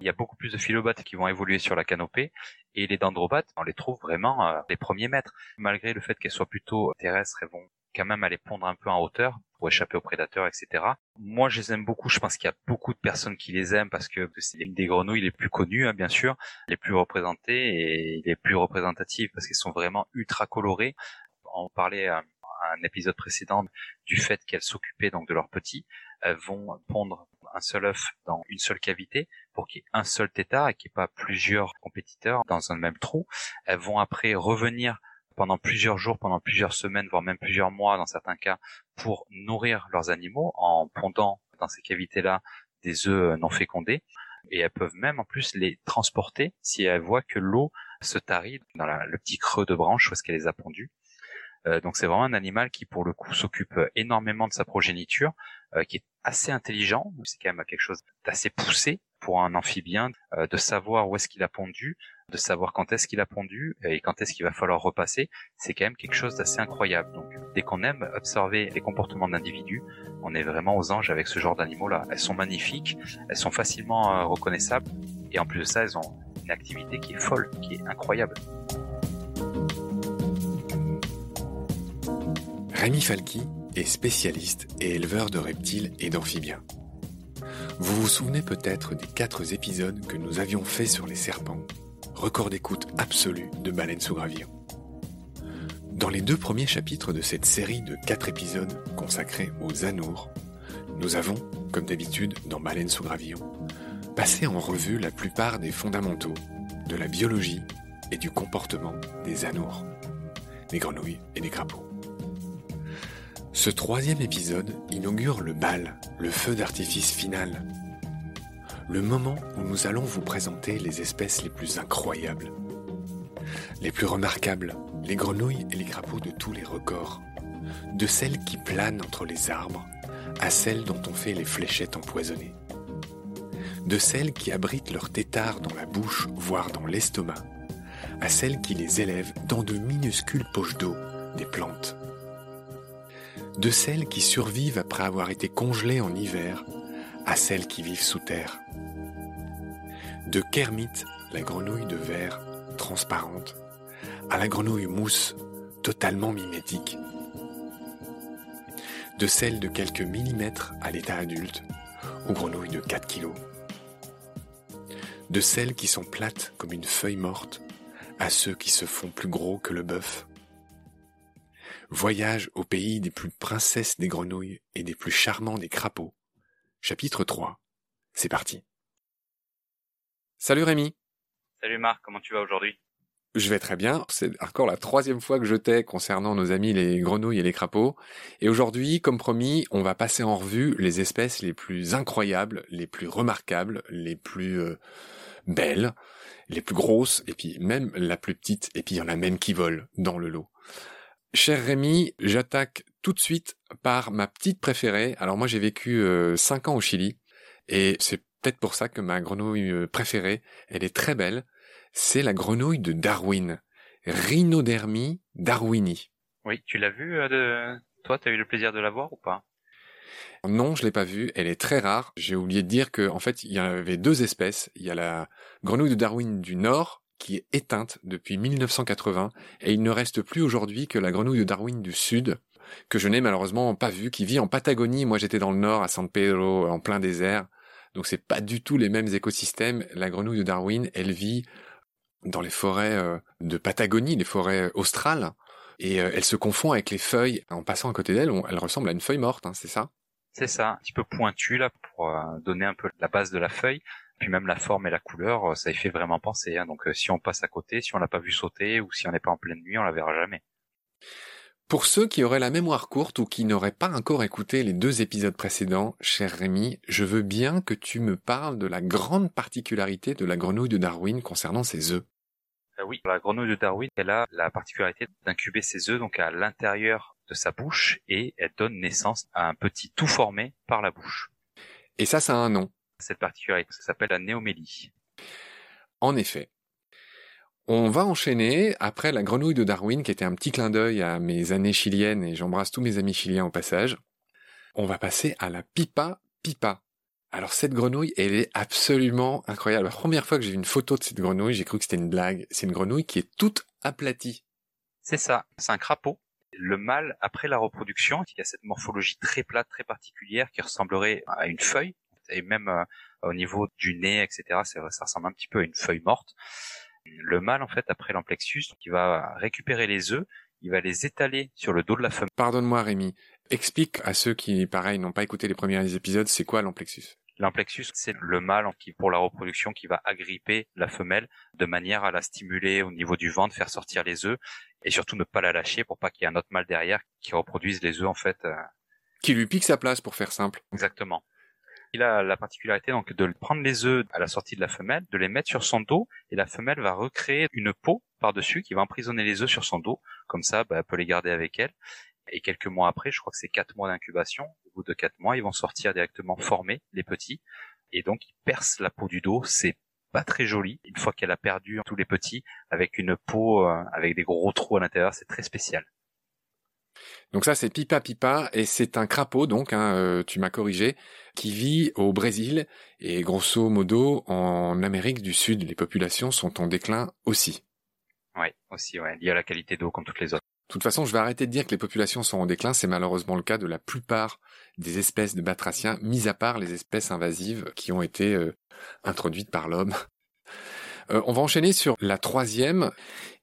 Il y a beaucoup plus de philobates qui vont évoluer sur la canopée et les dendrobates, on les trouve vraiment euh, les premiers mètres. Malgré le fait qu'elles soient plutôt terrestres, elles vont quand même aller pondre un peu en hauteur pour échapper aux prédateurs, etc. Moi, je les aime beaucoup. Je pense qu'il y a beaucoup de personnes qui les aiment parce que c'est une des grenouilles les plus connues, hein, bien sûr, les plus représentées et les plus représentatives parce qu'elles sont vraiment ultra colorées. On parlait à un épisode précédent du fait qu'elles s'occupaient donc de leurs petits. Elles vont pondre un seul œuf dans une seule cavité pour qu'il y ait un seul tétard et qu'il n'y ait pas plusieurs compétiteurs dans un même trou. Elles vont après revenir pendant plusieurs jours, pendant plusieurs semaines, voire même plusieurs mois dans certains cas, pour nourrir leurs animaux en pondant dans ces cavités-là des œufs non fécondés. Et elles peuvent même en plus les transporter si elles voient que l'eau se tarit dans le petit creux de branche où est-ce les a pondus. Euh, donc c'est vraiment un animal qui pour le coup s'occupe énormément de sa progéniture, euh, qui est assez intelligent. C'est quand même quelque chose d'assez poussé pour un amphibien, euh, de savoir où est-ce qu'il a pondu, de savoir quand est-ce qu'il a pondu et quand est-ce qu'il va falloir repasser. C'est quand même quelque chose d'assez incroyable. Donc dès qu'on aime observer les comportements d'individus, on est vraiment aux anges avec ce genre d'animaux-là. Elles sont magnifiques, elles sont facilement reconnaissables et en plus de ça, elles ont une activité qui est folle, qui est incroyable. Rémi Falki est spécialiste et éleveur de reptiles et d'amphibiens. Vous vous souvenez peut-être des quatre épisodes que nous avions faits sur les serpents, record d'écoute absolu de Baleine sous Gravillon. Dans les deux premiers chapitres de cette série de quatre épisodes consacrés aux anours, nous avons, comme d'habitude dans Baleine sous Gravillon, passé en revue la plupart des fondamentaux de la biologie et du comportement des anours, des grenouilles et des crapauds. Ce troisième épisode inaugure le bal, le feu d'artifice final. Le moment où nous allons vous présenter les espèces les plus incroyables, les plus remarquables, les grenouilles et les crapauds de tous les records, de celles qui planent entre les arbres à celles dont on fait les fléchettes empoisonnées, de celles qui abritent leurs têtards dans la bouche, voire dans l'estomac, à celles qui les élèvent dans de minuscules poches d'eau, des plantes de celles qui survivent après avoir été congelées en hiver à celles qui vivent sous terre. De Kermit, la grenouille de verre transparente, à la grenouille mousse totalement mimétiques. De celles de quelques millimètres à l'état adulte, aux grenouilles de 4 kilos. De celles qui sont plates comme une feuille morte, à ceux qui se font plus gros que le bœuf. Voyage au pays des plus princesses des grenouilles et des plus charmants des crapauds. Chapitre 3. C'est parti. Salut Rémi. Salut Marc, comment tu vas aujourd'hui? Je vais très bien. C'est encore la troisième fois que je t'ai concernant nos amis les grenouilles et les crapauds. Et aujourd'hui, comme promis, on va passer en revue les espèces les plus incroyables, les plus remarquables, les plus euh, belles, les plus grosses, et puis même la plus petite, et puis il y en a même qui volent dans le lot. Cher Rémi, j'attaque tout de suite par ma petite préférée. Alors moi j'ai vécu euh, cinq ans au Chili, et c'est peut-être pour ça que ma grenouille euh, préférée, elle est très belle c'est la grenouille de Darwin, Rhinodermie darwini. Oui, tu l'as vue, euh, de... toi, tu as eu le plaisir de la voir ou pas? Non, je l'ai pas vue. Elle est très rare. J'ai oublié de dire que, en fait, il y avait deux espèces. Il y a la grenouille de Darwin du Nord, qui est éteinte depuis 1980, et il ne reste plus aujourd'hui que la grenouille de Darwin du Sud, que je n'ai malheureusement pas vue, qui vit en Patagonie. Moi, j'étais dans le Nord, à San Pedro, en plein désert. Donc, c'est pas du tout les mêmes écosystèmes. La grenouille de Darwin, elle vit dans les forêts euh, de Patagonie, les forêts australes, et euh, elle se confond avec les feuilles. En passant à côté d'elle, elle ressemble à une feuille morte, hein, c'est ça? C'est ça, un petit peu pointu là pour euh, donner un peu la base de la feuille. Puis même la forme et la couleur, ça y fait vraiment penser. Hein. Donc si on passe à côté, si on l'a pas vu sauter ou si on n'est pas en pleine nuit, on la verra jamais. Pour ceux qui auraient la mémoire courte ou qui n'auraient pas encore écouté les deux épisodes précédents, cher Rémi, je veux bien que tu me parles de la grande particularité de la grenouille de Darwin concernant ses œufs. Euh, oui, la grenouille de Darwin, elle a la particularité d'incuber ses œufs donc à l'intérieur de sa bouche et elle donne naissance à un petit tout formé par la bouche. Et ça, ça a un nom. Cette particularité, ça s'appelle la néomélie. En effet, on va enchaîner après la grenouille de Darwin, qui était un petit clin d'œil à mes années chiliennes, et j'embrasse tous mes amis chiliens au passage. On va passer à la pipa pipa. Alors cette grenouille, elle est absolument incroyable. La première fois que j'ai vu une photo de cette grenouille, j'ai cru que c'était une blague. C'est une grenouille qui est toute aplatie. C'est ça, c'est un crapaud. Le mâle, après la reproduction, qui a cette morphologie très plate, très particulière, qui ressemblerait à une feuille, et même euh, au niveau du nez, etc., ça ressemble un petit peu à une feuille morte. Le mâle, en fait, après l'amplexus, il va récupérer les œufs, il va les étaler sur le dos de la femelle. Pardonne-moi, Rémi. Explique à ceux qui, pareil, n'ont pas écouté les premiers épisodes, c'est quoi l'amplexus? L'amplexus, c'est le mâle qui, pour la reproduction, qui va agripper la femelle de manière à la stimuler au niveau du ventre, faire sortir les œufs, et surtout ne pas la lâcher pour pas qu'il y ait un autre mâle derrière qui reproduise les œufs, en fait. Euh. Qui lui pique sa place, pour faire simple. Exactement. Il a la particularité donc de prendre les œufs à la sortie de la femelle, de les mettre sur son dos, et la femelle va recréer une peau par-dessus qui va emprisonner les œufs sur son dos. Comme ça, bah, elle peut les garder avec elle. Et quelques mois après, je crois que c'est quatre mois d'incubation. Au bout de quatre mois, ils vont sortir directement formés, les petits. Et donc, ils percent la peau du dos. C'est pas très joli. Une fois qu'elle a perdu tous les petits, avec une peau euh, avec des gros trous à l'intérieur, c'est très spécial. Donc ça c'est Pipa Pipa et c'est un crapaud donc hein, euh, tu m'as corrigé qui vit au Brésil et grosso modo en Amérique du Sud les populations sont en déclin aussi. Oui aussi ouais lié à la qualité d'eau comme toutes les autres. De toute façon je vais arrêter de dire que les populations sont en déclin c'est malheureusement le cas de la plupart des espèces de batraciens mis à part les espèces invasives qui ont été euh, introduites par l'homme. Euh, on va enchaîner sur la troisième.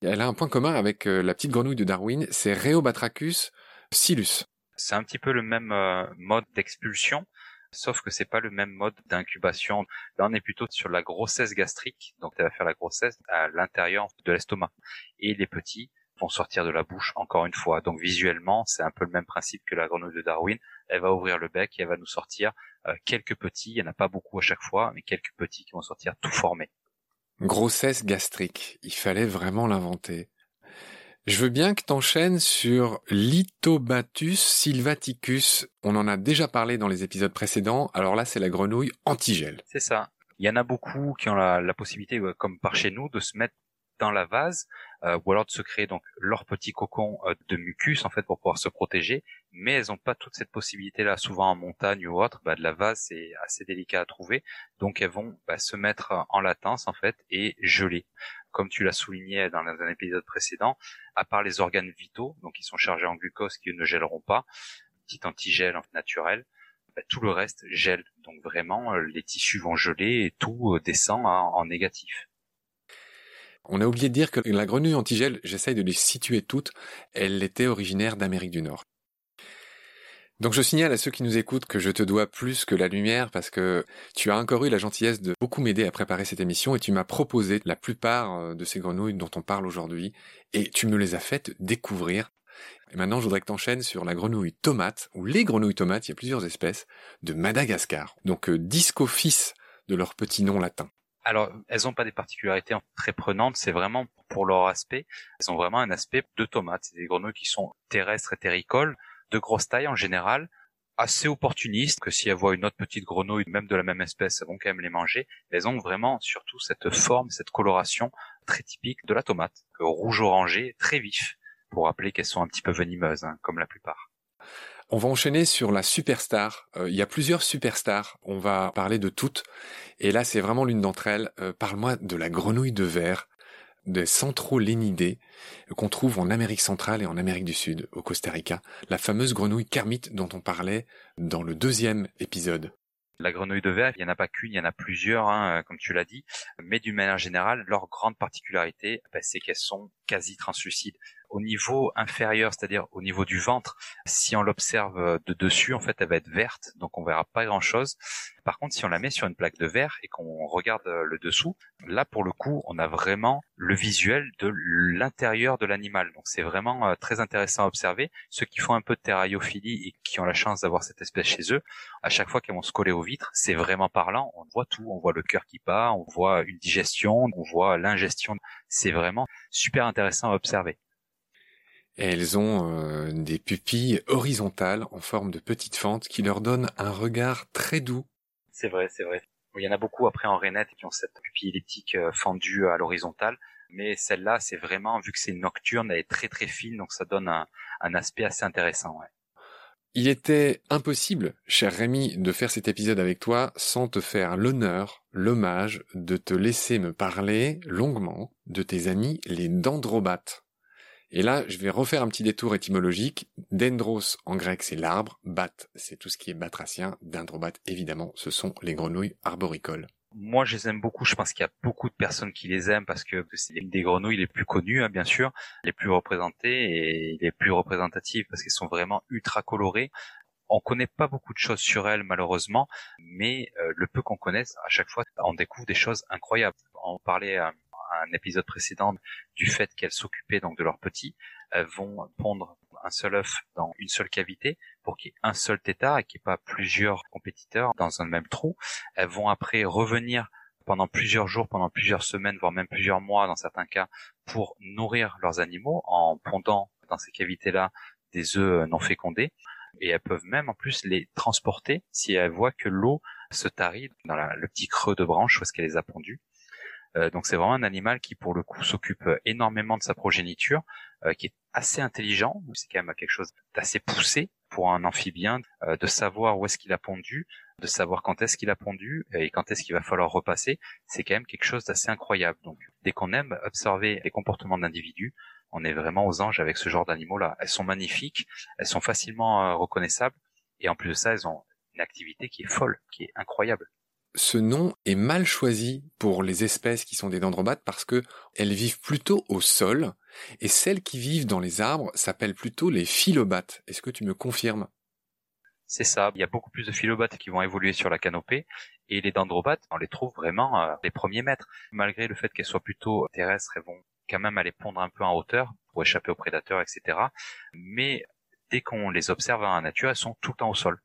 Elle a un point commun avec la petite grenouille de Darwin, c'est Rheobatrachus Silus. C'est un petit peu le même euh, mode d'expulsion, sauf que c'est pas le même mode d'incubation. Là, on est plutôt sur la grossesse gastrique, donc elle va faire la grossesse à l'intérieur de l'estomac. Et les petits vont sortir de la bouche encore une fois. Donc visuellement, c'est un peu le même principe que la grenouille de Darwin. Elle va ouvrir le bec et elle va nous sortir euh, quelques petits. Il n'y en a pas beaucoup à chaque fois, mais quelques petits qui vont sortir tout formés. Grossesse gastrique. Il fallait vraiment l'inventer. Je veux bien que t'enchaînes sur Lithobatus sylvaticus. On en a déjà parlé dans les épisodes précédents. Alors là, c'est la grenouille antigel. C'est ça. Il y en a beaucoup qui ont la, possibilité, euh, comme par chez nous, de se mettre dans la vase euh, ou alors de se créer donc leur petit cocon euh, de mucus en fait pour pouvoir se protéger mais elles n'ont pas toute cette possibilité là souvent en montagne ou autre bah, de la vase c'est assez délicat à trouver donc elles vont bah, se mettre en latence en fait et geler comme tu l'as souligné dans un épisode précédent, à part les organes vitaux, donc ils sont chargés en glucose qui ne gèleront pas, petit antigel naturel, bah, tout le reste gèle. Donc vraiment, euh, les tissus vont geler et tout euh, descend en, négatif. On a oublié de dire que la grenouille antigel, j'essaye de les situer toutes, elle était originaire d'Amérique du Nord. Donc je signale à ceux qui nous écoutent que je te dois plus que la lumière parce que tu as encore eu la gentillesse de beaucoup m'aider à préparer cette émission et tu m'as proposé la plupart euh, de ces grenouilles dont on parle aujourd'hui et tu me les as faites découvrir. Et maintenant je voudrais que tu enchaînes sur la grenouille tomate ou les grenouilles tomates, il y a plusieurs espèces, de Madagascar. Donc euh, disco fils de leur petit nom latin. Alors, elles n'ont pas des particularités très prenantes, c'est vraiment pour leur aspect. Elles ont vraiment un aspect de tomate. C'est des grenouilles qui sont terrestres et terricoles, de grosse taille en général, assez opportunistes, que si elles voient une autre petite grenouille, même de la même espèce, elles vont quand même les manger. Elles ont vraiment surtout cette forme, cette coloration très typique de la tomate, rouge orangé, très vif, pour rappeler qu'elles sont un petit peu venimeuses, hein, comme la plupart. On va enchaîner sur la superstar. Euh, il y a plusieurs superstars. On va parler de toutes. Et là, c'est vraiment l'une d'entre elles. Euh, parle-moi de la grenouille de verre des centrolénidés qu'on trouve en Amérique centrale et en Amérique du Sud, au Costa Rica, la fameuse grenouille Kermit dont on parlait dans le deuxième épisode. La grenouille de verre, il n'y en a pas qu'une, il y en a plusieurs, hein, comme tu l'as dit, mais d'une manière générale, leur grande particularité, ben, c'est qu'elles sont quasi translucides au niveau inférieur, c'est-à-dire au niveau du ventre, si on l'observe de dessus, en fait, elle va être verte, donc on verra pas grand-chose. Par contre, si on la met sur une plaque de verre et qu'on regarde le dessous, là, pour le coup, on a vraiment le visuel de l'intérieur de l'animal. Donc, c'est vraiment euh, très intéressant à observer. Ceux qui font un peu de terrariophilie et qui ont la chance d'avoir cette espèce chez eux, à chaque fois qu'ils vont se coller aux vitres, c'est vraiment parlant. On voit tout. On voit le cœur qui bat, on voit une digestion, on voit l'ingestion. C'est vraiment super intéressant à observer elles ont euh, des pupilles horizontales en forme de petites fentes qui leur donnent un regard très doux. C'est vrai, c'est vrai. Il y en a beaucoup après en rainette qui ont cette pupille elliptique euh, fendue à l'horizontale, mais celle-là, c'est vraiment, vu que c'est nocturne, elle est très très fine, donc ça donne un, un aspect assez intéressant. Ouais. Il était impossible, cher Rémi, de faire cet épisode avec toi sans te faire l'honneur, l'hommage de te laisser me parler longuement de tes amis les dendrobates. Et là, je vais refaire un petit détour étymologique. Dendros en grec, c'est l'arbre. Bat, c'est tout ce qui est batracien. Dendrobat, évidemment, ce sont les grenouilles arboricoles. Moi, je les aime beaucoup. Je pense qu'il y a beaucoup de personnes qui les aiment parce que c'est des grenouilles les plus connues, hein, bien sûr, les plus représentées et les plus représentatives parce qu'elles sont vraiment ultra colorées. On connaît pas beaucoup de choses sur elles malheureusement, mais euh, le peu qu'on connaisse, à chaque fois, on découvre des choses incroyables. On parlait euh, un épisode précédent du fait qu'elles s'occupaient donc de leurs petits, elles vont pondre un seul œuf dans une seule cavité pour qu'il y ait un seul tétard et qu'il n'y ait pas plusieurs compétiteurs dans un même trou. Elles vont après revenir pendant plusieurs jours, pendant plusieurs semaines, voire même plusieurs mois dans certains cas, pour nourrir leurs animaux en pondant dans ces cavités-là des œufs non fécondés. Et elles peuvent même en plus les transporter si elles voient que l'eau se tarit dans le petit creux de branche où est-ce les a pondus. Euh, donc c'est vraiment un animal qui pour le coup s'occupe énormément de sa progéniture, euh, qui est assez intelligent. C'est quand même quelque chose d'assez poussé pour un amphibien, euh, de savoir où est-ce qu'il a pondu, de savoir quand est-ce qu'il a pondu et quand est-ce qu'il va falloir repasser. C'est quand même quelque chose d'assez incroyable. Donc dès qu'on aime observer les comportements d'individus, on est vraiment aux anges avec ce genre d'animaux-là. Elles sont magnifiques, elles sont facilement reconnaissables et en plus de ça, elles ont une activité qui est folle, qui est incroyable ce nom est mal choisi pour les espèces qui sont des dendrobates parce que elles vivent plutôt au sol et celles qui vivent dans les arbres s'appellent plutôt les philobates. Est-ce que tu me confirmes? C'est ça. Il y a beaucoup plus de philobates qui vont évoluer sur la canopée et les dendrobates, on les trouve vraiment euh, les premiers maîtres. Malgré le fait qu'elles soient plutôt terrestres, elles vont quand même aller pondre un peu en hauteur pour échapper aux prédateurs, etc. Mais dès qu'on les observe la nature, elles sont tout le temps au sol.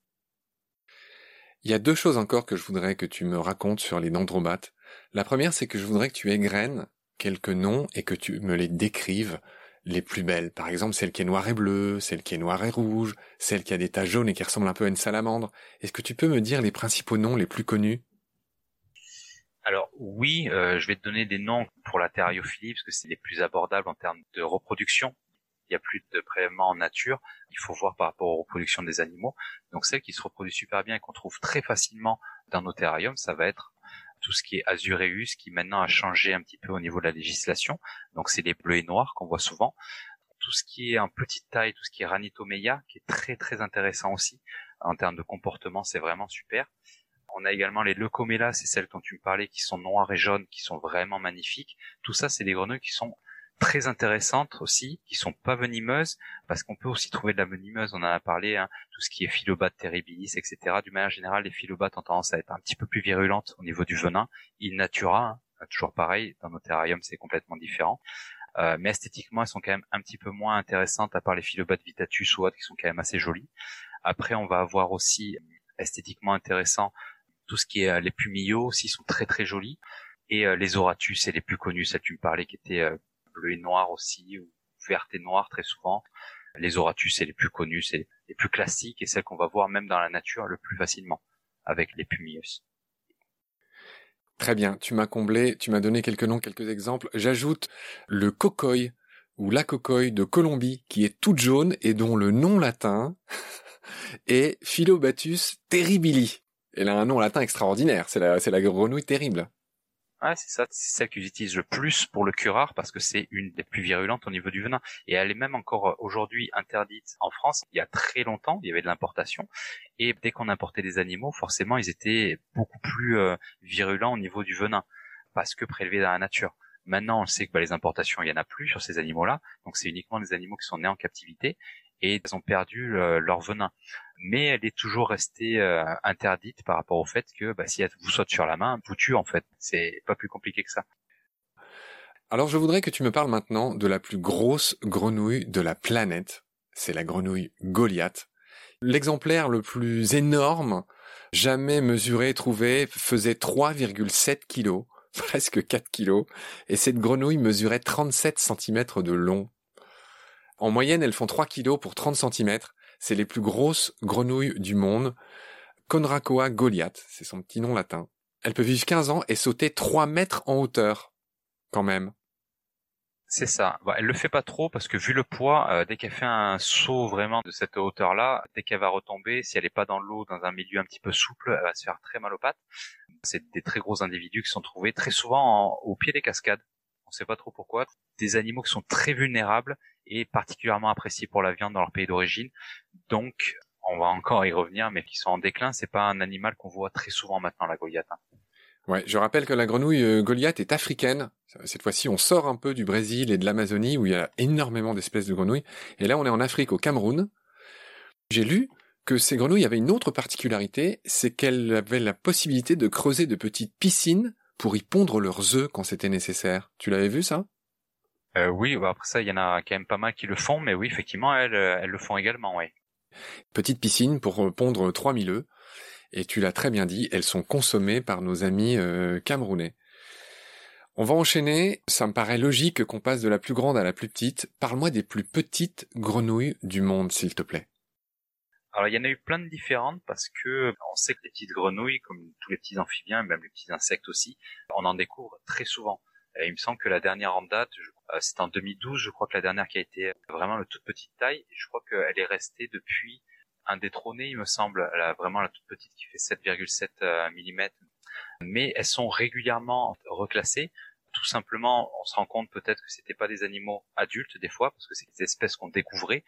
Il y a deux choses encore que je voudrais que tu me racontes sur les dendrobates. La première, c'est que je voudrais que tu égrènes quelques noms et que tu me les décrives les plus belles. Par exemple, celle qui est noire et bleue, celle qui est noire et rouge, celle qui a des taches jaunes et qui ressemble un peu à une salamandre. Est-ce que tu peux me dire les principaux noms les plus connus? Alors oui, euh, je vais te donner des noms pour la thériophilie parce que c'est les plus abordables en termes de reproduction il n'y a plus de prélèvements en nature. Il faut voir par rapport aux reproductions des animaux. Donc celles qui se reproduisent super bien et qu'on trouve très facilement dans nos terrariums, ça va être tout ce qui est Azureus, qui maintenant a changé un petit peu au niveau de la législation. Donc c'est les bleus et noirs qu'on voit souvent. Tout ce qui est en petite taille, tout ce qui est Ranitomeia, qui est très très intéressant aussi en termes de comportement, c'est vraiment super. On a également les Leucomela, c'est celles dont tu me parlais, qui sont noires et jaunes, qui sont vraiment magnifiques. Tout ça, c'est des grenouilles qui sont très intéressantes aussi, qui sont pas venimeuses, parce qu'on peut aussi trouver de la venimeuse, on en a parlé, hein, tout ce qui est philobate terribilis, etc. D'une manière générale, les philobates ont tendance à être un petit peu plus virulentes au niveau du venin. Il natura, hein, toujours pareil, dans nos terrariums c'est complètement différent. Euh, mais esthétiquement, elles sont quand même un petit peu moins intéressantes, à part les philobates vitatus ou autres, qui sont quand même assez jolies. Après, on va avoir aussi esthétiquement intéressant tout ce qui est euh, les pumillos aussi sont très très jolis et euh, les oratus c'est les plus connus, ça tu me parlais qui étaient bleu et noir aussi, ou vert et noir très souvent. Les oratus, c'est les plus connus, c'est les plus classiques et celles qu'on va voir même dans la nature le plus facilement avec les pumius. Très bien, tu m'as comblé, tu m'as donné quelques noms, quelques exemples. J'ajoute le cocoy ou la cocoy de Colombie qui est toute jaune et dont le nom latin est Philobatus terribili. Elle a un nom latin extraordinaire, c'est la, c'est la grenouille terrible. C'est ça, c'est celle que j'utilise le plus pour le curare parce que c'est une des plus virulentes au niveau du venin. Et elle est même encore euh, aujourd'hui interdite en France. Il y a très longtemps, il y avait de l'importation. Et dès qu'on importait des animaux, forcément, ils étaient beaucoup plus euh, virulents au niveau du venin parce que prélevés dans la nature. Maintenant, on sait que bah, les importations, il y en a plus sur ces animaux-là. Donc, c'est uniquement des animaux qui sont nés en captivité et ils ont perdu euh, leur venin. Mais elle est toujours restée euh, interdite par rapport au fait que bah, si elle vous saute sur la main, vous tue en fait. C'est pas plus compliqué que ça. Alors je voudrais que tu me parles maintenant de la plus grosse grenouille de la planète. C'est la grenouille Goliath. L'exemplaire le plus énorme jamais mesuré, trouvé, faisait 3,7 kilos, presque 4 kilos, et cette grenouille mesurait 37 cm de long. En moyenne, elles font 3 kilos pour 30 cm. C'est les plus grosses grenouilles du monde. Conracoa goliath, c'est son petit nom latin. Elle peut vivre 15 ans et sauter 3 mètres en hauteur. Quand même. C'est ça. Bah, elle le fait pas trop parce que vu le poids, euh, dès qu'elle fait un saut vraiment de cette hauteur-là, dès qu'elle va retomber, si elle n'est pas dans l'eau, dans un milieu un petit peu souple, elle va se faire très mal aux pattes. C'est des très gros individus qui sont trouvés très souvent au pied des cascades. On sait pas trop pourquoi. Des animaux qui sont très vulnérables et particulièrement appréciés pour la viande dans leur pays d'origine. Donc, on va encore y revenir, mais qui sont en déclin. C'est pas un animal qu'on voit très souvent maintenant, la Goliath. Hein. Ouais, je rappelle que la grenouille euh, Goliath est africaine. Cette fois-ci, on sort un peu du Brésil et de l'Amazonie où il y a énormément d'espèces de grenouilles. Et là, on est en Afrique, au Cameroun. J'ai lu que ces grenouilles avaient une autre particularité, c'est qu'elles avaient la possibilité de creuser de petites piscines pour y pondre leurs œufs quand c'était nécessaire. Tu l'avais vu ça? Euh, oui, bah, après ça, il y en a quand même pas mal qui le font, mais oui, effectivement, elles, euh, elles le font également, oui. Petite piscine pour euh, pondre 3000 œufs. Et tu l'as très bien dit, elles sont consommées par nos amis camerounais. On va enchaîner, ça me paraît logique qu'on passe de la plus grande à la plus petite. Parle-moi des plus petites grenouilles du monde, s'il te plaît. Alors il y en a eu plein de différentes parce que on sait que les petites grenouilles, comme tous les petits amphibiens, même les petits insectes aussi, on en découvre très souvent. il me semble que la dernière en date, euh, c'est en 2012, je crois que la dernière qui a été vraiment de toute petite taille. Et je crois qu'elle est restée depuis indétrônée, il me semble. Vraiment la toute petite qui fait 7,7 euh, mm. Mais elles sont régulièrement reclassées. Tout simplement, on se rend compte peut-être que c'était pas des animaux adultes des fois, parce que c'est des espèces qu'on découvrait.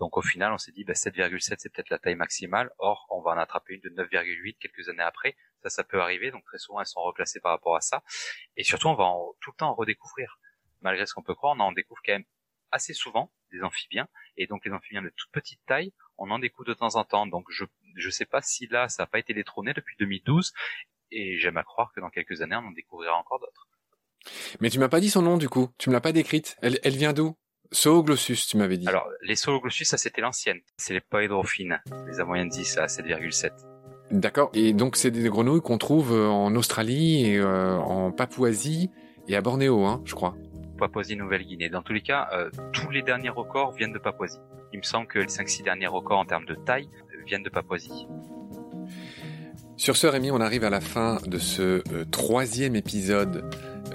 Donc au final, on s'est dit, bah, 7,7 c'est peut-être la taille maximale. Or, on va en attraper une de 9,8 quelques années après. Ça, ça peut arriver. Donc très souvent, elles sont reclassées par rapport à ça. Et surtout, on va tout le temps en redécouvrir malgré ce qu'on peut croire, on en découvre quand même assez souvent des amphibiens, et donc les amphibiens de toute petite taille, on en découvre de temps en temps. Donc je je sais pas si là ça n'a pas été détrôné depuis 2012, et j'aime à croire que dans quelques années on en découvrira encore d'autres. Mais tu m'as pas dit son nom du coup, tu me l'as pas décrite. Elle, elle vient d'où? Zooglossus, tu m'avais dit. Alors, les Zooglossus, ça c'était l'ancienne. C'est les poédrophines, les amoyensis à 7,7. D'accord. Et donc c'est des grenouilles qu'on trouve euh, en Australie et euh, en Papouasie et à Bornéo, hein, je crois. Papouasie-Nouvelle-Guinée. Dans tous les cas, euh, tous les derniers records viennent de Papouasie. Il me semble que les 5-6 derniers records en termes de taille viennent de Papouasie. Sur ce, Rémi, on arrive à la fin de ce euh, troisième épisode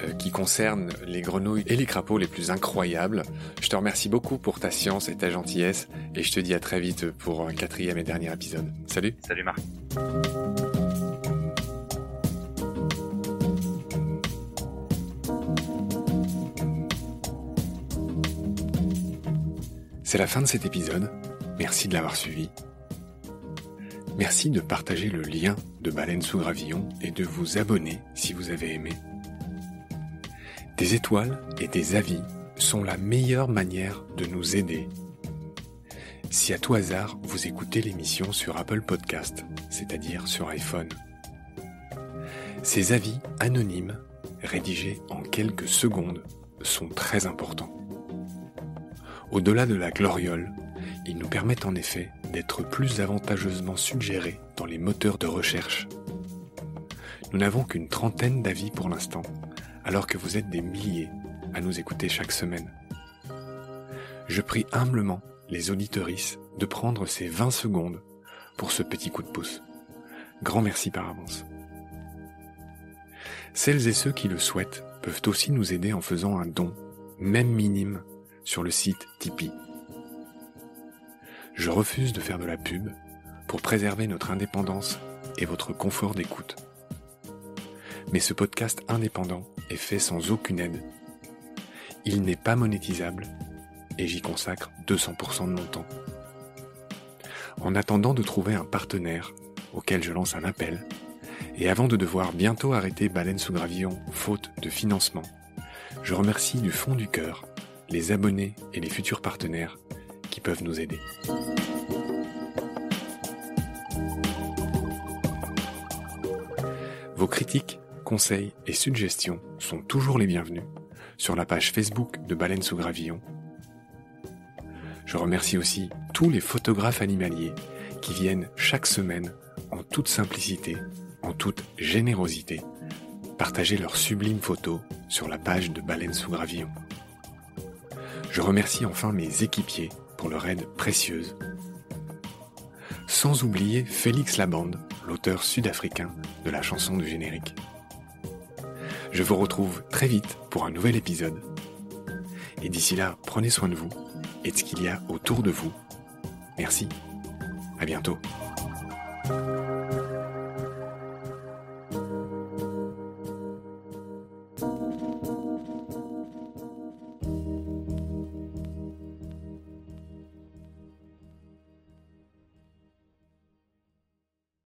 euh, qui concerne les grenouilles et les crapauds les plus incroyables. Je te remercie beaucoup pour ta science et ta gentillesse et je te dis à très vite pour un quatrième et dernier épisode. Salut Salut Marc C'est la fin de cet épisode. Merci de l'avoir suivi. Merci de partager le lien de Baleine sous Gravillon et de vous abonner si vous avez aimé. Des étoiles et des avis sont la meilleure manière de nous aider. Si à tout hasard vous écoutez l'émission sur Apple Podcast, c'est-à-dire sur iPhone, ces avis anonymes, rédigés en quelques secondes, sont très importants. Au-delà de la gloriole, ils nous permettent en effet d'être plus avantageusement suggérés dans les moteurs de recherche. Nous n'avons qu'une trentaine d'avis pour l'instant, alors que vous êtes des milliers à nous écouter chaque semaine. Je prie humblement les auditorices de prendre ces 20 secondes pour ce petit coup de pouce. Grand merci par avance. Celles et ceux qui le souhaitent peuvent aussi nous aider en faisant un don, même minime, sur le site Tipeee. Je refuse de faire de la pub pour préserver notre indépendance et votre confort d'écoute. Mais ce podcast indépendant est fait sans aucune aide. Il n'est pas monétisable et j'y consacre 200% de mon temps. En attendant de trouver un partenaire auquel je lance un appel, et avant de devoir bientôt arrêter Baleine sous Gravillon faute de financement, je remercie du fond du cœur les abonnés et les futurs partenaires qui peuvent nous aider. Vos critiques, conseils et suggestions sont toujours les bienvenus sur la page Facebook de Baleine sous Gravillon. Je remercie aussi tous les photographes animaliers qui viennent chaque semaine en toute simplicité, en toute générosité, partager leurs sublimes photos sur la page de Baleine sous Gravillon. Je remercie enfin mes équipiers pour leur aide précieuse. Sans oublier Félix Labande, l'auteur sud-africain de la chanson du générique. Je vous retrouve très vite pour un nouvel épisode. Et d'ici là, prenez soin de vous et de ce qu'il y a autour de vous. Merci. À bientôt.